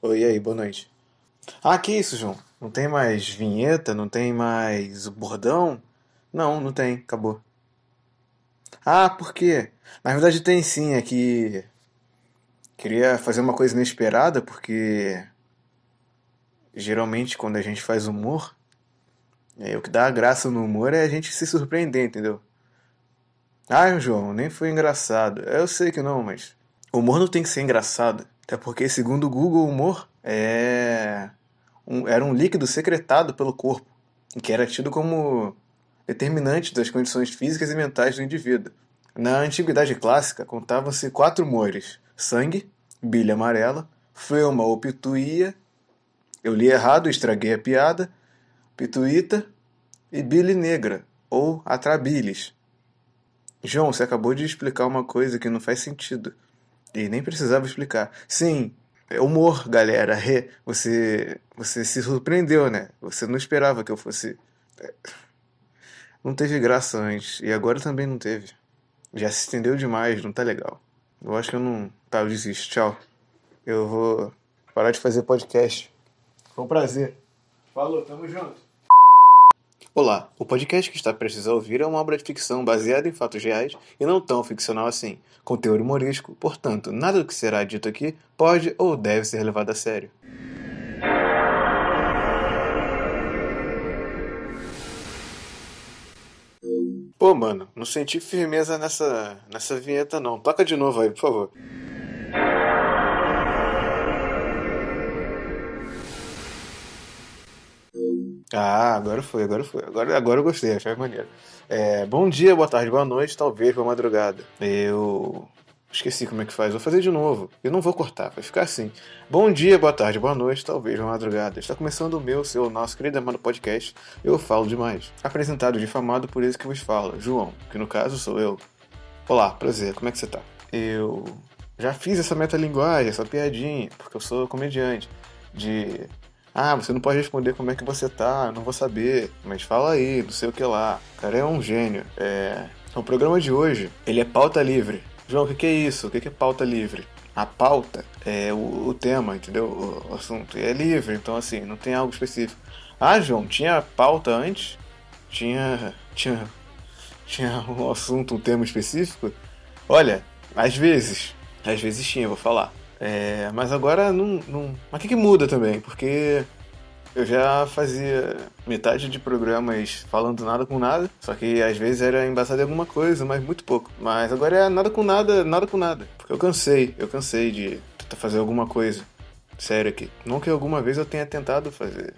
Oi, aí, boa noite. Ah, que isso, João? Não tem mais vinheta? Não tem mais bordão? Não, não tem, acabou. Ah, por quê? Na verdade tem sim, é que. Queria fazer uma coisa inesperada, porque. Geralmente quando a gente faz humor, é, o que dá graça no humor é a gente se surpreender, entendeu? Ah, João, nem foi engraçado. Eu sei que não, mas. O humor não tem que ser engraçado. Até porque, segundo o Google, o humor é um, era um líquido secretado pelo corpo, que era tido como determinante das condições físicas e mentais do indivíduo. Na antiguidade clássica, contavam-se quatro humores: sangue, bilha amarela, fleuma ou pituía. Eu li errado, estraguei a piada. Pituíta e bile negra, ou atrabilis. João, você acabou de explicar uma coisa que não faz sentido. E nem precisava explicar. Sim, é humor, galera. Você, você se surpreendeu, né? Você não esperava que eu fosse. É, não teve graça antes. E agora também não teve. Já se estendeu demais, não tá legal. Eu acho que eu não. Tá, eu desisto. Tchau. Eu vou parar de fazer podcast. Foi um prazer. Falou, tamo junto. Olá, o podcast que está prestes a ouvir é uma obra de ficção baseada em fatos reais e não tão ficcional assim, com teor humorístico, portanto, nada do que será dito aqui pode ou deve ser levado a sério. Pô, mano, não senti firmeza nessa, nessa vinheta não. Toca de novo aí, por favor. Ah, agora foi, agora foi. Agora, agora eu gostei, achei maneiro. É, bom dia, boa tarde, boa noite, talvez boa madrugada. Eu esqueci como é que faz, vou fazer de novo. Eu não vou cortar, vai ficar assim. Bom dia, boa tarde, boa noite, talvez boa madrugada. Está começando o meu, seu, nosso querido amado podcast. Eu falo demais. Apresentado difamado por esse que vos fala, João, que no caso sou eu. Olá, prazer, como é que você tá? Eu já fiz essa metalinguagem, essa piadinha, porque eu sou comediante. De ah, você não pode responder como é que você tá, não vou saber, mas fala aí, não sei o que lá. O cara é um gênio. É... O programa de hoje, ele é pauta livre. João, o que, é isso? O que, que é pauta livre? A pauta é o, o tema, entendeu? O, o assunto. E é livre, então assim, não tem algo específico. Ah, João, tinha pauta antes? Tinha. Tinha. Tinha um assunto, um tema específico? Olha, às vezes. Às vezes tinha, vou falar. É, mas agora não, não. Mas o que, que muda também? Porque eu já fazia metade de programas falando nada com nada, só que às vezes era embasado em alguma coisa, mas muito pouco. Mas agora é nada com nada, nada com nada. Porque eu cansei, eu cansei de tentar fazer alguma coisa séria aqui. Não que alguma vez eu tenha tentado fazer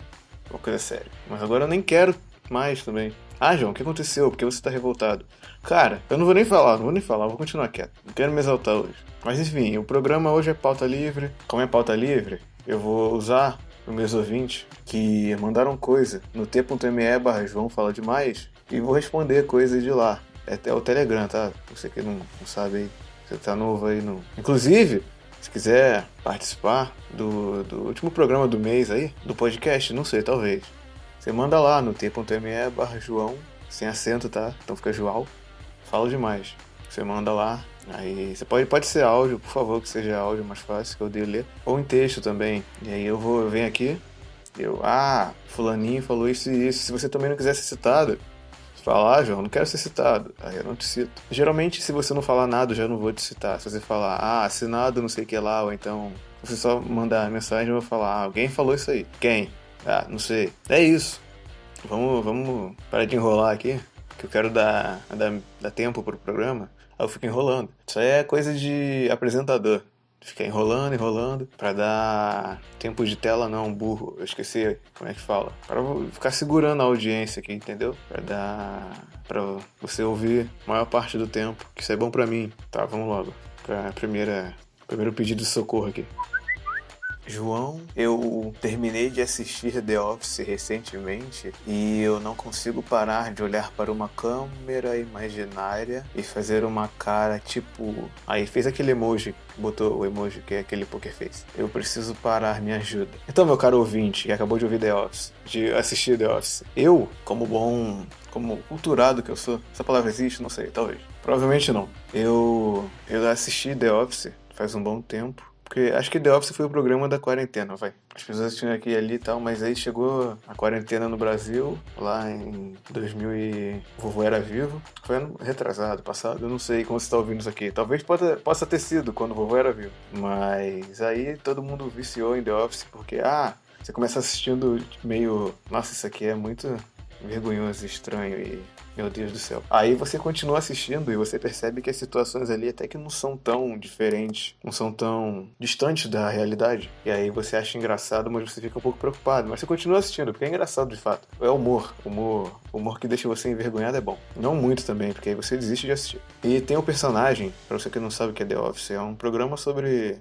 uma coisa séria, mas agora eu nem quero mais também. Ah, João, o que aconteceu? Por que você tá revoltado? Cara, eu não vou nem falar, não vou nem falar, vou continuar quieto. Não quero me exaltar hoje. Mas enfim, o programa hoje é pauta livre. Como é pauta livre, eu vou usar os meus ouvintes que mandaram coisa no t.me barra João Fala Demais e vou responder coisas de lá. É até o Telegram, tá? Você que não, não sabe aí, você tá novo aí no. Inclusive, se quiser participar do, do último programa do mês aí, do podcast, não sei, talvez. Você manda lá no t.me barra João, sem acento, tá? Então fica João. Fala demais. Você manda lá, Aí você pode, pode ser áudio, por favor, que seja áudio mais fácil que eu dei ler. Ou em texto também. E aí eu vou, eu venho aqui, eu, ah, fulaninho falou isso e isso. Se você também não quiser ser citado, fala, ah, João, não quero ser citado. Aí eu não te cito. Geralmente, se você não falar nada, eu já não vou te citar. Se você falar, ah, assinado não sei o que lá, ou então você só mandar mensagem, eu vou falar, ah, alguém falou isso aí. Quem? Ah, não sei. É isso. Vamos, vamos parar de enrolar aqui, que eu quero dar, dar, dar tempo pro programa. Eu fico enrolando. Isso aí é coisa de apresentador. Ficar enrolando, enrolando, para dar tempo de tela, não, burro. Eu esqueci como é que fala. Para ficar segurando a audiência aqui, entendeu? Para dar. para você ouvir a maior parte do tempo. Que isso é bom para mim. Tá, vamos logo. Pra primeira. Primeiro pedido de socorro aqui. João, eu terminei de assistir The Office recentemente e eu não consigo parar de olhar para uma câmera imaginária e fazer uma cara tipo. Aí fez aquele emoji, botou o emoji que é aquele poker face. Eu preciso parar, me ajuda. Então, meu caro ouvinte que acabou de ouvir The Office, de assistir The Office, eu, como bom como culturado que eu sou. Essa palavra existe? Não sei, talvez. Provavelmente não. Eu, eu assisti The Office faz um bom tempo Porque acho que The Office foi o programa da quarentena, vai. As pessoas assistindo aqui e ali e tal, mas aí chegou a quarentena no Brasil, lá em 2000 e... Vovô era vivo. Foi ano retrasado, passado, eu não sei como você está ouvindo isso aqui. Talvez possa, possa ter sido quando o vovô era vivo. Mas aí todo mundo viciou em The Office porque, ah, você começa assistindo meio... Nossa, isso aqui é muito vergonhoso, estranho e meu Deus do céu. Aí você continua assistindo e você percebe que as situações ali até que não são tão diferentes, não são tão distantes da realidade. E aí você acha engraçado, mas você fica um pouco preocupado. Mas você continua assistindo, porque é engraçado de fato. É humor. Humor, humor que deixa você envergonhado é bom. Não muito também, porque aí você desiste de assistir. E tem o um personagem, para você que não sabe o que é The Office, é um programa sobre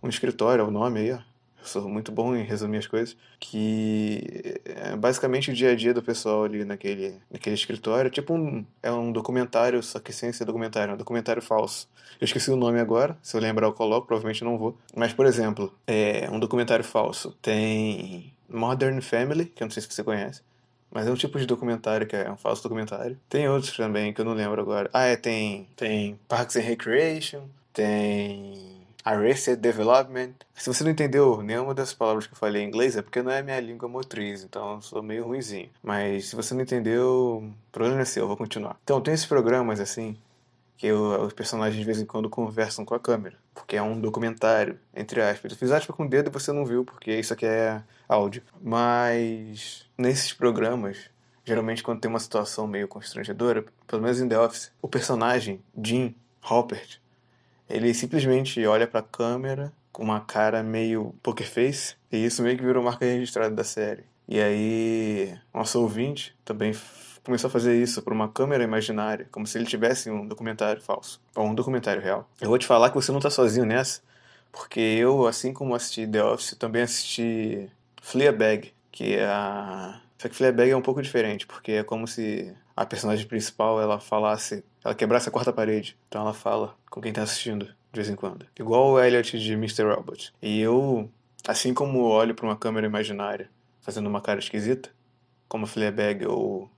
um escritório, é o nome aí, ó sou muito bom em resumir as coisas, que é basicamente o dia a dia do pessoal ali naquele, naquele escritório, tipo um, é um documentário, só que sem ser documentário, é um documentário falso. Eu esqueci o nome agora, se eu lembrar eu coloco, provavelmente não vou. Mas, por exemplo, é um documentário falso. Tem Modern Family, que eu não sei se você conhece, mas é um tipo de documentário que é um falso documentário. Tem outros também que eu não lembro agora. Ah, é, tem, tem Parks and Recreation, tem Arrested Development. Se você não entendeu nenhuma das palavras que eu falei em inglês, é porque não é minha língua motriz, então eu sou meio ruimzinho. Mas se você não entendeu, problema é seu, eu vou continuar. Então, tem esses programas assim, que eu, os personagens de vez em quando conversam com a câmera, porque é um documentário, entre aspas. Eu fiz aspas com o dedo e você não viu, porque isso aqui é áudio. Mas nesses programas, geralmente quando tem uma situação meio constrangedora, pelo menos em The Office, o personagem, Jim Halpert, ele simplesmente olha para a câmera com uma cara meio poker face, e isso meio que virou marca registrada da série. E aí, nosso ouvinte também começou a fazer isso por uma câmera imaginária, como se ele tivesse um documentário falso, ou um documentário real. Eu vou te falar que você não está sozinho nessa, porque eu, assim como assisti The Office, também assisti Fleabag, que é a... Só que Fleabag é um pouco diferente, porque é como se a personagem principal ela falasse, ela quebrasse a quarta parede. Então ela fala com quem tá assistindo de vez em quando. Igual o Elliot de Mr. Robot. E eu, assim como olho para uma câmera imaginária fazendo uma cara esquisita, como a Fleabag ou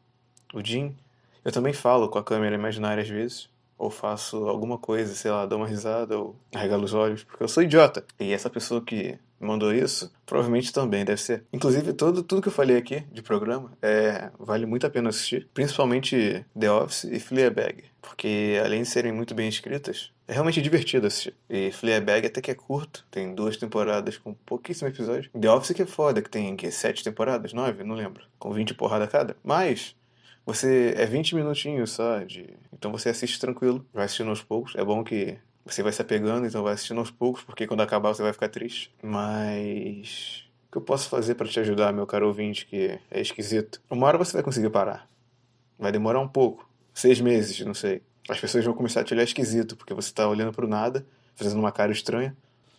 o Jim, eu também falo com a câmera imaginária às vezes. Ou faço alguma coisa, sei lá, dou uma risada ou arregalo os olhos, porque eu sou idiota. E essa pessoa que mandou isso, provavelmente também deve ser. Inclusive, todo, tudo que eu falei aqui de programa é, vale muito a pena assistir, principalmente The Office e Fleabag, porque além de serem muito bem escritas, é realmente divertido assistir. E Fleabag até que é curto, tem duas temporadas com pouquíssimo episódio. The Office que é foda, que tem que, sete temporadas, nove, não lembro, com 20 porrada cada. Mas você é 20 minutinhos só de. Então você assiste tranquilo, vai assistindo aos poucos. É bom que você vai se apegando, então vai assistindo aos poucos, porque quando acabar você vai ficar triste. Mas. O que eu posso fazer para te ajudar, meu caro ouvinte, que é esquisito? Uma hora você vai conseguir parar. Vai demorar um pouco. Seis meses, não sei. As pessoas vão começar a te olhar esquisito, porque você tá olhando pro nada, fazendo uma cara estranha.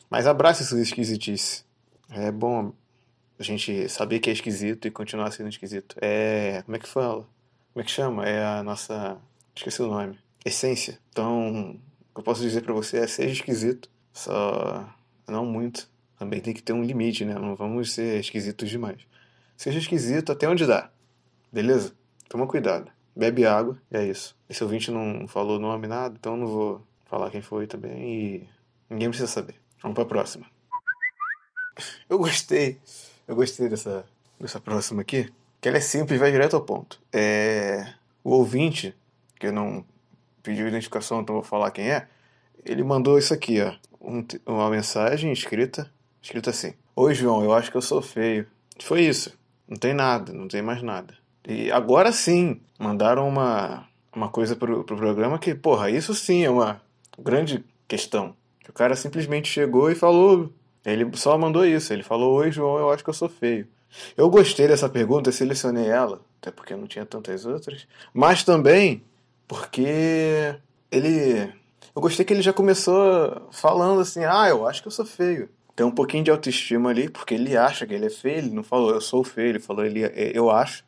Mas abraça essa esquisitice. É bom a gente saber que é esquisito e continuar sendo esquisito. É. Como é que fala? Como é que chama? É a nossa. Esqueci o nome. Essência. Então, que eu posso dizer para você é seja esquisito, só não muito. Também tem que ter um limite, né? Não vamos ser esquisitos demais. Seja esquisito até onde dá. Beleza? Toma cuidado. Bebe água, é isso. Esse ouvinte não falou nome, nada, então não vou falar quem foi também e ninguém precisa saber. Vamos pra próxima. Eu gostei. Eu gostei dessa, dessa próxima aqui. Que ela é simples vai direto ao ponto. É. O ouvinte, que não pediu identificação, então vou falar quem é. Ele mandou isso aqui, ó. Um, uma mensagem escrita, escrita assim: Oi, João, eu acho que eu sou feio. Foi isso. Não tem nada, não tem mais nada. E agora sim, mandaram uma, uma coisa pro, pro programa que, porra, isso sim é uma grande questão. O cara simplesmente chegou e falou. Ele só mandou isso. Ele falou: Oi, João, eu acho que eu sou feio. Eu gostei dessa pergunta, selecionei ela, até porque não tinha tantas outras. Mas também porque ele. Eu gostei que ele já começou falando assim: ah, eu acho que eu sou feio. Tem um pouquinho de autoestima ali, porque ele acha que ele é feio, ele não falou eu sou feio, ele falou ele, eu acho.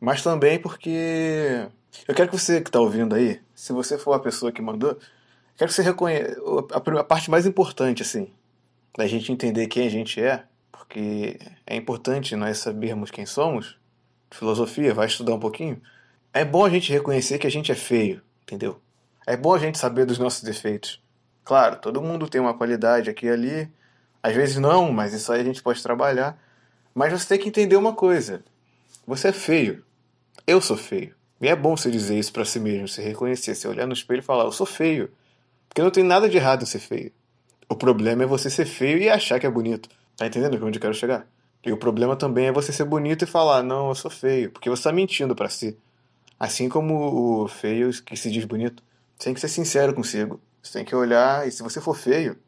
Mas também porque. Eu quero que você que está ouvindo aí, se você for a pessoa que mandou, quero que você reconheça. A parte mais importante, assim, da gente entender quem a gente é, porque é importante nós sabermos quem somos. Filosofia, vai estudar um pouquinho é bom a gente reconhecer que a gente é feio, entendeu? É bom a gente saber dos nossos defeitos. Claro, todo mundo tem uma qualidade aqui e ali. Às vezes não, mas isso aí a gente pode trabalhar. Mas você tem que entender uma coisa. Você é feio. Eu sou feio. E é bom você dizer isso para si mesmo, se reconhecer, se olhar no espelho e falar, eu sou feio. Porque não tem nada de errado em ser feio. O problema é você ser feio e achar que é bonito. Tá entendendo onde eu quero chegar? E o problema também é você ser bonito e falar, não, eu sou feio. Porque você tá mentindo para si. Assim como o feio que se diz bonito. Você tem que ser sincero consigo. Você tem que olhar e se você for feio,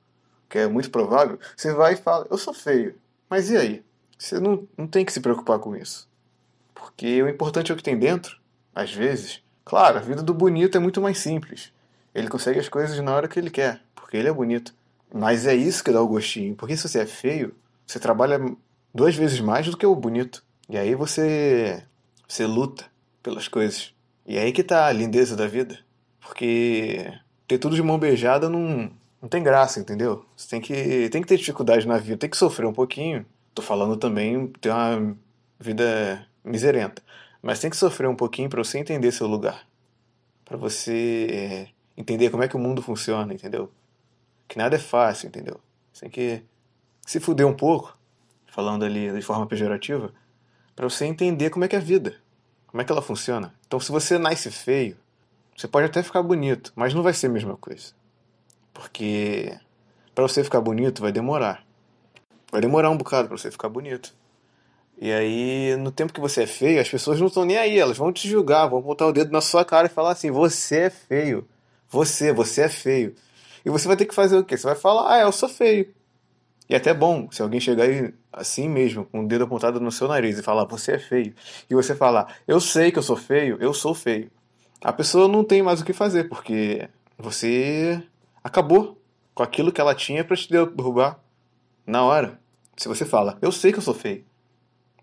que é muito provável, você vai e fala, eu sou feio. Mas e aí? Você não, não tem que se preocupar com isso. Porque o importante é o que tem dentro, às vezes. Claro, a vida do bonito é muito mais simples. Ele consegue as coisas na hora que ele quer, porque ele é bonito. Mas é isso que dá o gostinho. Porque se você é feio, você trabalha duas vezes mais do que o bonito. E aí você você luta pelas coisas. E é aí que tá a lindeza da vida. Porque ter tudo de mão beijada não, não tem graça, entendeu? Você tem que, tem que ter dificuldade na vida, tem que sofrer um pouquinho. Tô falando também ter uma vida miserenta. Mas tem que sofrer um pouquinho para você entender seu lugar. para você entender como é que o mundo funciona, entendeu? Que nada é fácil, entendeu? Você tem que se fuder um pouco, falando ali de forma pejorativa, para você entender como é que é a vida, como é que ela funciona. Então, se você nasce feio, você pode até ficar bonito, mas não vai ser a mesma coisa. Porque para você ficar bonito vai demorar. Vai demorar um bocado para você ficar bonito. E aí, no tempo que você é feio, as pessoas não estão nem aí, elas vão te julgar, vão botar o dedo na sua cara e falar assim: você é feio. Você, você é feio. E você vai ter que fazer o quê? Você vai falar: ah, eu sou feio. E é até bom se alguém chegar aí assim mesmo, com o dedo apontado no seu nariz e falar: você é feio. E você falar: eu sei que eu sou feio, eu sou feio. A pessoa não tem mais o que fazer, porque você acabou com aquilo que ela tinha para te derrubar na hora. Se você fala: eu sei que eu sou feio.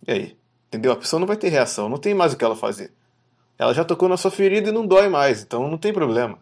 E aí? Entendeu? A pessoa não vai ter reação, não tem mais o que ela fazer. Ela já tocou na sua ferida e não dói mais, então não tem problema.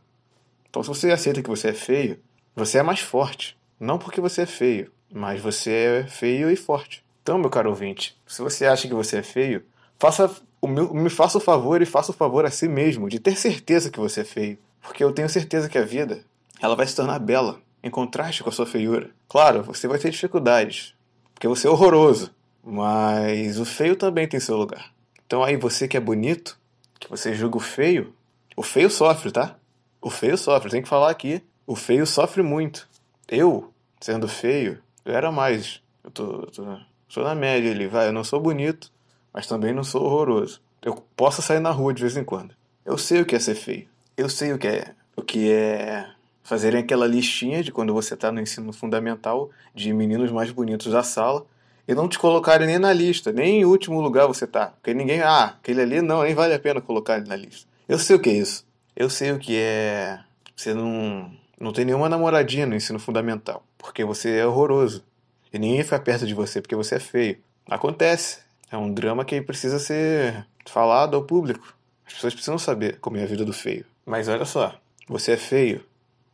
Então, se você aceita que você é feio, você é mais forte. Não porque você é feio, mas você é feio e forte. Então, meu caro ouvinte, se você acha que você é feio, faça o meu, me faça o favor e faça o favor a si mesmo de ter certeza que você é feio. Porque eu tenho certeza que a vida ela vai se tornar bela, em contraste com a sua feiura. Claro, você vai ter dificuldades, porque você é horroroso, mas o feio também tem seu lugar. Então aí você que é bonito, que você julga o feio, o feio sofre, tá? O feio sofre, tem que falar aqui. O feio sofre muito. Eu, sendo feio, eu era mais. Eu tô, tô, sou na média ali, vai. Eu não sou bonito, mas também não sou horroroso. Eu posso sair na rua de vez em quando. Eu sei o que é ser feio. Eu sei o que é o que é fazerem aquela listinha de quando você está no ensino fundamental de meninos mais bonitos da sala e não te colocarem nem na lista, nem em último lugar você tá. Porque ninguém, ah, aquele ali não, nem vale a pena colocar ele na lista. Eu sei o que é isso. Eu sei o que é você não, não tem nenhuma namoradinha no ensino fundamental, porque você é horroroso. E ninguém fica perto de você porque você é feio. Acontece. É um drama que precisa ser falado ao público. As pessoas precisam saber como é a vida do feio. Mas olha só, você é feio.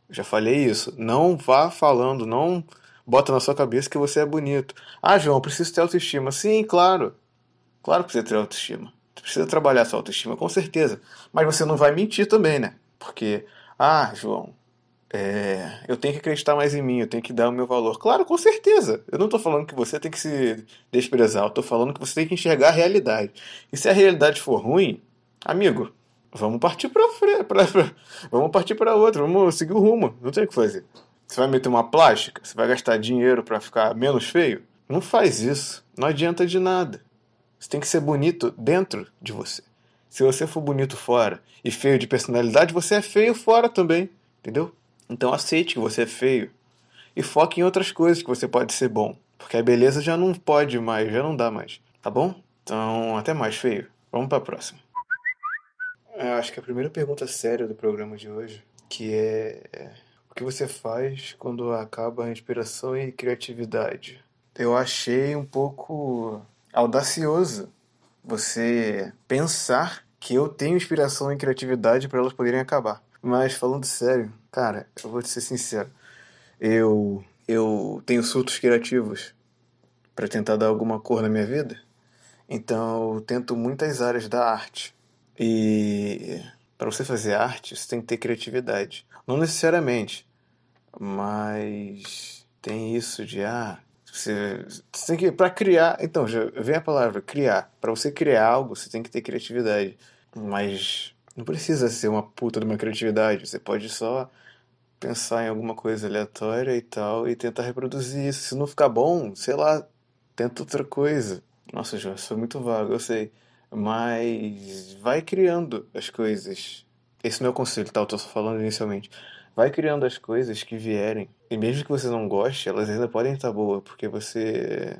Já falei isso. Não vá falando, não bota na sua cabeça que você é bonito. Ah, João, preciso ter autoestima. Sim, claro. Claro que você tem autoestima. Você precisa trabalhar sua autoestima, com certeza. Mas você não vai mentir também, né? Porque, ah, João, é, eu tenho que acreditar mais em mim, eu tenho que dar o meu valor. Claro, com certeza. Eu não estou falando que você tem que se desprezar, eu estou falando que você tem que enxergar a realidade. E se a realidade for ruim, amigo, vamos partir para vamos partir para outra, vamos seguir o rumo. Não tem o que fazer. Você vai meter uma plástica? Você vai gastar dinheiro para ficar menos feio? Não faz isso. Não adianta de nada. Você tem que ser bonito dentro de você. Se você for bonito fora e feio de personalidade, você é feio fora também, entendeu? Então aceite que você é feio e foque em outras coisas que você pode ser bom, porque a beleza já não pode mais, já não dá mais, tá bom? Então, até mais, feio. Vamos para a próxima. Eu acho que a primeira pergunta séria do programa de hoje, que é, é o que você faz quando acaba a inspiração e criatividade? Eu achei um pouco audacioso você pensar que eu tenho inspiração e criatividade para elas poderem acabar. Mas falando sério, cara, eu vou te ser sincero. Eu eu tenho surtos criativos para tentar dar alguma cor na minha vida. Então eu tento muitas áreas da arte. E para você fazer arte, você tem que ter criatividade. Não necessariamente Mas tem isso de ah, você, você tem que para criar, então já vem a palavra criar. Para você criar algo, você tem que ter criatividade. Mas não precisa ser uma puta de uma criatividade. Você pode só pensar em alguma coisa aleatória e tal e tentar reproduzir isso. Se não ficar bom, sei lá, tenta outra coisa. Nossa, isso foi muito vago, eu sei. Mas vai criando as coisas. Esse não é o conselho, tá? Eu tô só falando inicialmente. Vai criando as coisas que vierem. E mesmo que você não goste, elas ainda podem estar boas, porque você.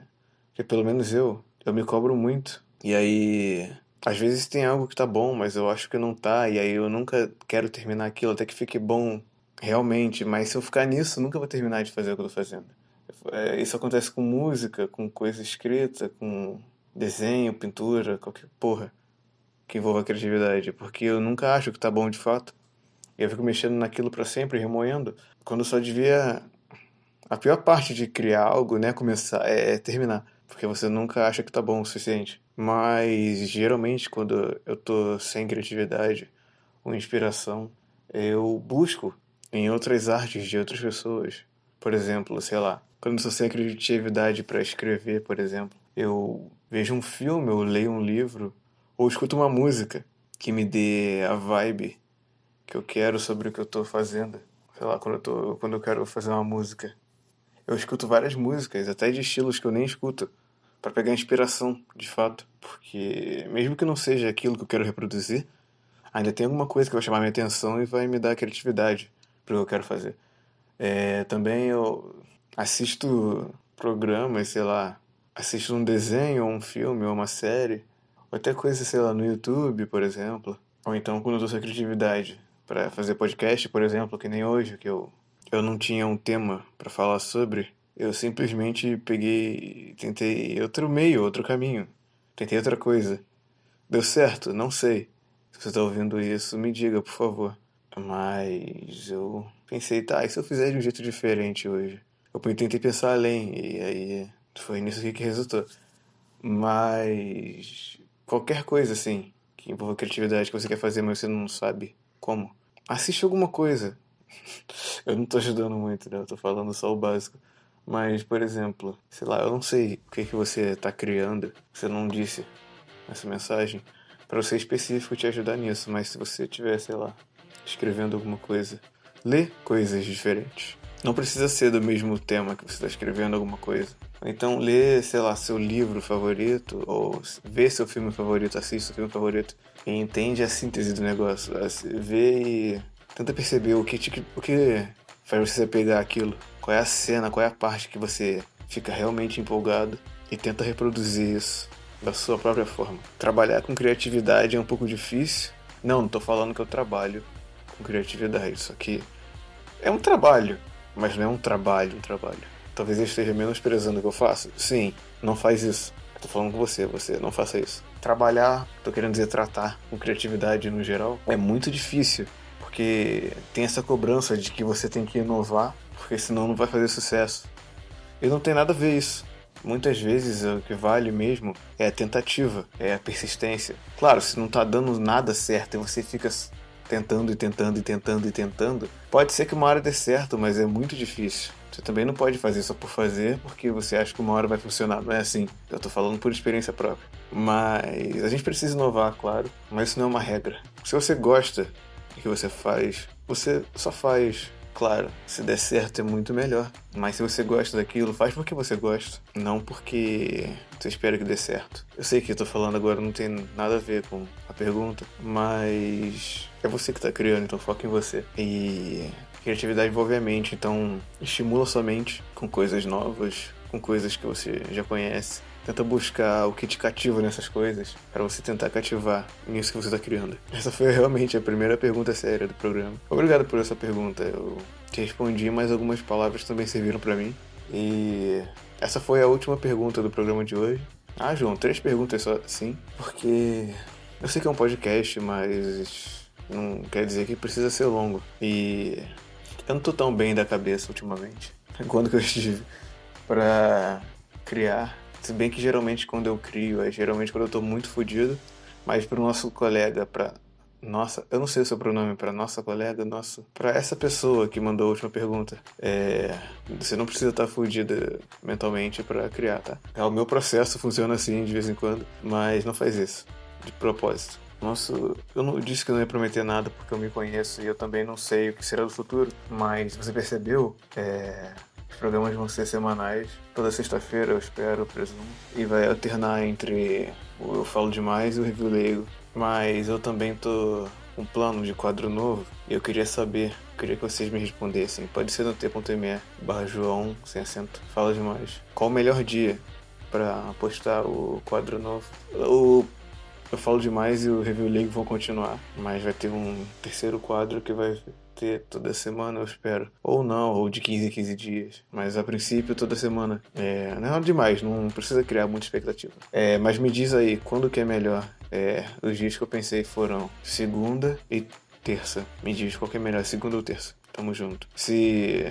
Porque pelo menos eu, eu me cobro muito. E aí. Às vezes tem algo que tá bom, mas eu acho que não tá, e aí eu nunca quero terminar aquilo até que fique bom realmente. Mas se eu ficar nisso, nunca vou terminar de fazer o que eu tô fazendo. É, isso acontece com música, com coisa escrita, com desenho, pintura, qualquer porra que envolva criatividade, porque eu nunca acho que tá bom de fato. Eu fico mexendo naquilo para sempre, remoendo, quando só devia a pior parte de criar algo, né, começar é terminar, porque você nunca acha que tá bom o suficiente. Mas geralmente quando eu tô sem criatividade ou inspiração, eu busco em outras artes de outras pessoas. Por exemplo, sei lá, quando eu tô sem criatividade para escrever, por exemplo, eu vejo um filme, ou leio um livro, ou escuto uma música que me dê a vibe que eu quero sobre o que eu estou fazendo. Sei lá, quando eu, tô, quando eu quero fazer uma música. Eu escuto várias músicas, até de estilos que eu nem escuto, para pegar inspiração, de fato. Porque, mesmo que não seja aquilo que eu quero reproduzir, ainda tem alguma coisa que vai chamar minha atenção e vai me dar criatividade para o que eu quero fazer. É, também eu assisto programas, sei lá, assisto um desenho, ou um filme, ou uma série, ou até coisa, sei lá, no YouTube, por exemplo. Ou então quando eu tô sem criatividade para fazer podcast, por exemplo, que nem hoje, que eu, eu não tinha um tema para falar sobre, eu simplesmente peguei tentei outro meio, outro caminho. Tentei outra coisa. Deu certo? Não sei. Se você tá ouvindo isso, me diga, por favor. Mas eu pensei, tá, e se eu fizer de um jeito diferente hoje? Eu tentei pensar além, e aí foi nisso que resultou. Mas qualquer coisa assim que envolva criatividade que você quer fazer, mas você não sabe como, assiste alguma coisa. eu não tô ajudando muito, né? Eu tô falando só o básico. Mas, por exemplo, sei lá, eu não sei o que, que você tá criando, você não disse nessa mensagem, para ser específico te ajudar nisso, mas se você tiver, sei lá, escrevendo alguma coisa, lê coisas diferentes. Não precisa ser do mesmo tema que você está escrevendo alguma coisa. Então lê, sei lá, seu livro favorito, ou vê seu filme favorito, assiste seu filme favorito, e entende a síntese do negócio. Vê e tenta perceber o que, te, o que faz você pegar aquilo. Qual é a cena, qual é a parte que você fica realmente empolgado e tenta reproduzir isso da sua própria forma. Trabalhar com criatividade é um pouco difícil. Não, não estou falando que eu trabalho com criatividade, isso aqui é um trabalho mas não é um trabalho, um trabalho. Talvez eu esteja menosprezando o que eu faço. Sim, não faz isso. Tô falando com você, você não faça isso. Trabalhar, tô querendo dizer tratar com criatividade no geral, é muito difícil, porque tem essa cobrança de que você tem que inovar, porque senão não vai fazer sucesso. E não tem nada a ver isso. Muitas vezes o que vale mesmo é a tentativa, é a persistência. Claro, se não tá dando nada certo e você fica tentando e tentando e tentando e tentando, pode ser que uma hora dê certo, mas é muito difícil. Você também não pode fazer só por fazer, porque você acha que uma hora vai funcionar. Não é assim. Eu tô falando por experiência própria. Mas a gente precisa inovar, claro, mas isso não é uma regra. Se você gosta do que você faz, você só faz. Claro, se der certo é muito melhor. Mas se você gosta daquilo, faz porque você gosta, não porque você espera que dê certo. Eu sei que eu tô falando agora não tem nada a ver com a pergunta, mas é você que está criando, então foca em você. E criatividade envolve a mente, então estimula sua mente com coisas novas, com coisas que você já conhece. Tenta buscar o que te cativa nessas coisas, para você tentar cativar nisso que você está criando. Essa foi realmente a primeira pergunta séria do programa. Obrigado por essa pergunta. Eu te respondi, mas algumas palavras também serviram para mim. E essa foi a última pergunta do programa de hoje. Ah, João, três perguntas só, sim, porque eu sei que é um podcast, mas não quer dizer que precisa ser longo. E eu não tô tão bem da cabeça ultimamente. Quando que eu estive para criar. Se bem que geralmente quando eu crio é geralmente quando eu tô muito fodido. Mas pro nosso colega, pra nossa, eu não sei o seu pronome para nossa colega, nossa, para essa pessoa que mandou a última pergunta. É, você não precisa estar tá fudida mentalmente para criar, tá? É, o meu processo funciona assim de vez em quando, mas não faz isso de propósito. Nossa, eu não disse que não ia prometer nada porque eu me conheço e eu também não sei o que será do futuro, mas você percebeu? É, os programas vão ser semanais, toda sexta-feira eu espero, eu presumo, e vai alternar entre o Eu Falo Demais e o Review Leigo. Mas eu também tô com um plano de quadro novo e eu queria saber, queria que vocês me respondessem. Pode ser no t.me barra João, sem acento, fala demais. Qual o melhor dia para postar o quadro novo? O eu falo demais e o Review League vão continuar, mas vai ter um terceiro quadro que vai ter toda semana, eu espero. Ou não, ou de 15 em 15 dias. Mas a princípio, toda semana. É, não é demais, não precisa criar muita expectativa. É, mas me diz aí, quando que é melhor? É, os dias que eu pensei foram segunda e terça. Me diz qual que é melhor, segunda ou terça. Tamo junto. Se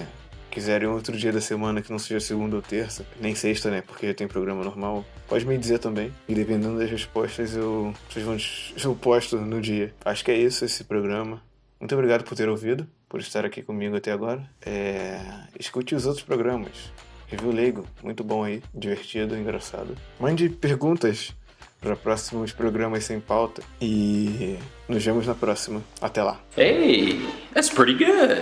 quiserem outro dia da semana que não seja segunda ou terça, nem sexta, né? Porque tem programa normal, pode me dizer também. E dependendo das respostas, eu, vocês vão, eu posto no dia. Acho que é isso esse programa. Muito obrigado por ter ouvido, por estar aqui comigo até agora. É... Escute os outros programas. Review Leigo, muito bom aí, divertido, engraçado. Mande perguntas para próximos programas sem pauta e nos vemos na próxima. Até lá. Hey, that's pretty good.